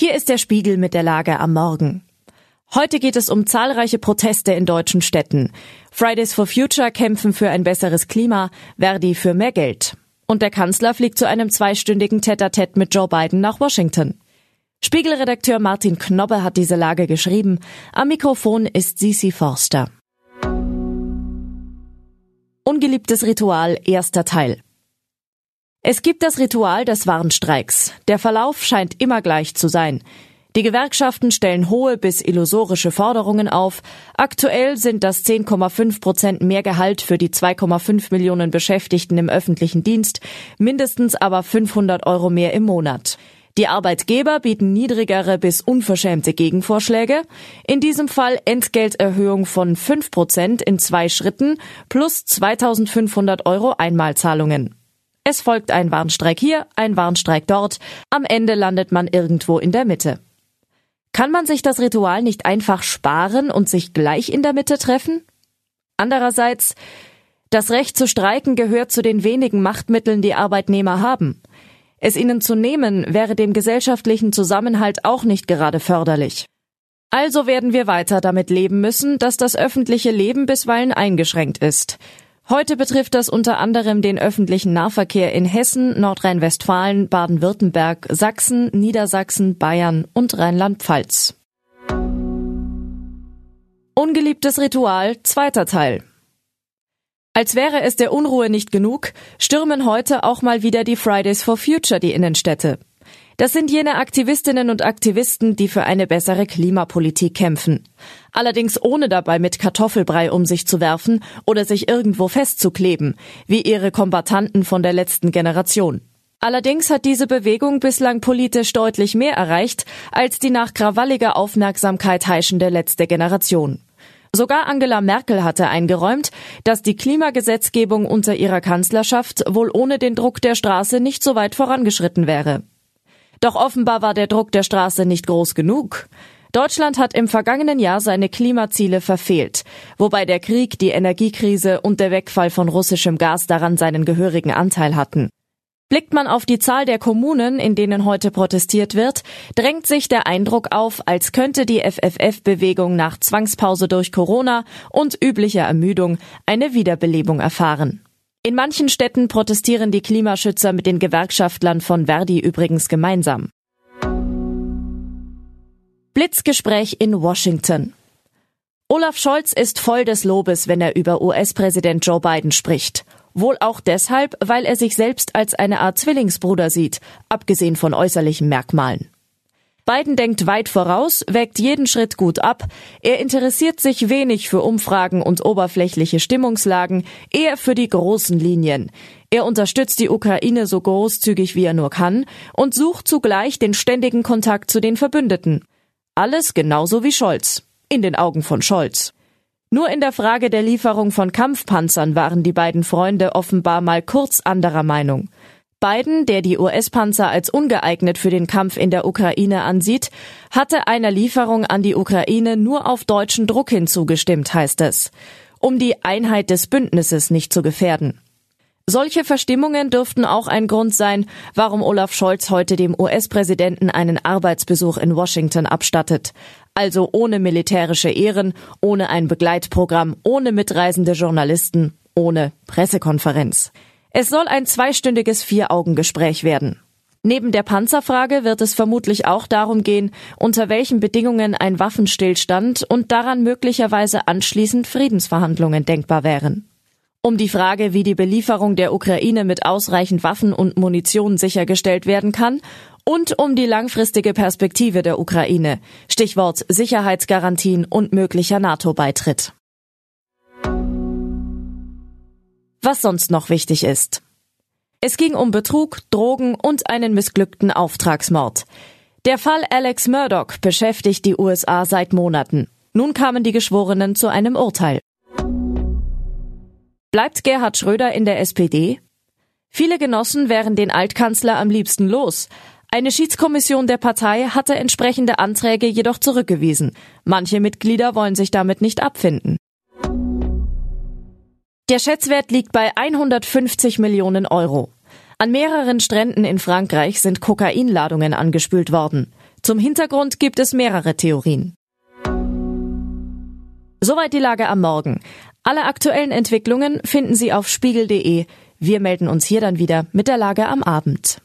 Hier ist der Spiegel mit der Lage am Morgen. Heute geht es um zahlreiche Proteste in deutschen Städten. Fridays for Future kämpfen für ein besseres Klima, Verdi für mehr Geld. Und der Kanzler fliegt zu einem zweistündigen Tete-a-Tete mit Joe Biden nach Washington. Spiegelredakteur Martin Knobbe hat diese Lage geschrieben. Am Mikrofon ist Sisi Forster. Ungeliebtes Ritual, erster Teil. Es gibt das Ritual des Warnstreiks. Der Verlauf scheint immer gleich zu sein. Die Gewerkschaften stellen hohe bis illusorische Forderungen auf. Aktuell sind das 10,5 Prozent mehr Gehalt für die 2,5 Millionen Beschäftigten im öffentlichen Dienst, mindestens aber 500 Euro mehr im Monat. Die Arbeitgeber bieten niedrigere bis unverschämte Gegenvorschläge. In diesem Fall Entgelterhöhung von 5 Prozent in zwei Schritten plus 2500 Euro Einmalzahlungen. Es folgt ein Warnstreik hier, ein Warnstreik dort. Am Ende landet man irgendwo in der Mitte. Kann man sich das Ritual nicht einfach sparen und sich gleich in der Mitte treffen? Andererseits, das Recht zu streiken gehört zu den wenigen Machtmitteln, die Arbeitnehmer haben. Es ihnen zu nehmen, wäre dem gesellschaftlichen Zusammenhalt auch nicht gerade förderlich. Also werden wir weiter damit leben müssen, dass das öffentliche Leben bisweilen eingeschränkt ist. Heute betrifft das unter anderem den öffentlichen Nahverkehr in Hessen, Nordrhein-Westfalen, Baden-Württemberg, Sachsen, Niedersachsen, Bayern und Rheinland-Pfalz. Ungeliebtes Ritual, zweiter Teil. Als wäre es der Unruhe nicht genug, stürmen heute auch mal wieder die Fridays for Future die Innenstädte. Das sind jene Aktivistinnen und Aktivisten, die für eine bessere Klimapolitik kämpfen. Allerdings ohne dabei mit Kartoffelbrei um sich zu werfen oder sich irgendwo festzukleben, wie ihre Kombattanten von der letzten Generation. Allerdings hat diese Bewegung bislang politisch deutlich mehr erreicht als die nach krawalliger Aufmerksamkeit heischende letzte Generation. Sogar Angela Merkel hatte eingeräumt, dass die Klimagesetzgebung unter ihrer Kanzlerschaft wohl ohne den Druck der Straße nicht so weit vorangeschritten wäre. Doch offenbar war der Druck der Straße nicht groß genug. Deutschland hat im vergangenen Jahr seine Klimaziele verfehlt, wobei der Krieg, die Energiekrise und der Wegfall von russischem Gas daran seinen gehörigen Anteil hatten. Blickt man auf die Zahl der Kommunen, in denen heute protestiert wird, drängt sich der Eindruck auf, als könnte die FFF-Bewegung nach Zwangspause durch Corona und üblicher Ermüdung eine Wiederbelebung erfahren. In manchen Städten protestieren die Klimaschützer mit den Gewerkschaftlern von Verdi übrigens gemeinsam. Blitzgespräch in Washington. Olaf Scholz ist voll des Lobes, wenn er über US-Präsident Joe Biden spricht. Wohl auch deshalb, weil er sich selbst als eine Art Zwillingsbruder sieht, abgesehen von äußerlichen Merkmalen. Biden denkt weit voraus, wägt jeden Schritt gut ab. Er interessiert sich wenig für Umfragen und oberflächliche Stimmungslagen, eher für die großen Linien. Er unterstützt die Ukraine so großzügig wie er nur kann und sucht zugleich den ständigen Kontakt zu den Verbündeten. Alles genauso wie Scholz. In den Augen von Scholz. Nur in der Frage der Lieferung von Kampfpanzern waren die beiden Freunde offenbar mal kurz anderer Meinung. Biden, der die US-Panzer als ungeeignet für den Kampf in der Ukraine ansieht, hatte einer Lieferung an die Ukraine nur auf deutschen Druck hin zugestimmt, heißt es, um die Einheit des Bündnisses nicht zu gefährden. Solche Verstimmungen dürften auch ein Grund sein, warum Olaf Scholz heute dem US-Präsidenten einen Arbeitsbesuch in Washington abstattet. Also ohne militärische Ehren, ohne ein Begleitprogramm, ohne mitreisende Journalisten, ohne Pressekonferenz. Es soll ein zweistündiges Vier-Augen-Gespräch werden. Neben der Panzerfrage wird es vermutlich auch darum gehen, unter welchen Bedingungen ein Waffenstillstand und daran möglicherweise anschließend Friedensverhandlungen denkbar wären. Um die Frage, wie die Belieferung der Ukraine mit ausreichend Waffen und Munition sichergestellt werden kann und um die langfristige Perspektive der Ukraine, Stichwort Sicherheitsgarantien und möglicher NATO-Beitritt. Was sonst noch wichtig ist. Es ging um Betrug, Drogen und einen missglückten Auftragsmord. Der Fall Alex Murdoch beschäftigt die USA seit Monaten. Nun kamen die Geschworenen zu einem Urteil. Bleibt Gerhard Schröder in der SPD? Viele Genossen wären den Altkanzler am liebsten los. Eine Schiedskommission der Partei hatte entsprechende Anträge jedoch zurückgewiesen. Manche Mitglieder wollen sich damit nicht abfinden. Der Schätzwert liegt bei 150 Millionen Euro. An mehreren Stränden in Frankreich sind Kokainladungen angespült worden. Zum Hintergrund gibt es mehrere Theorien. Soweit die Lage am Morgen. Alle aktuellen Entwicklungen finden Sie auf spiegel.de. Wir melden uns hier dann wieder mit der Lage am Abend.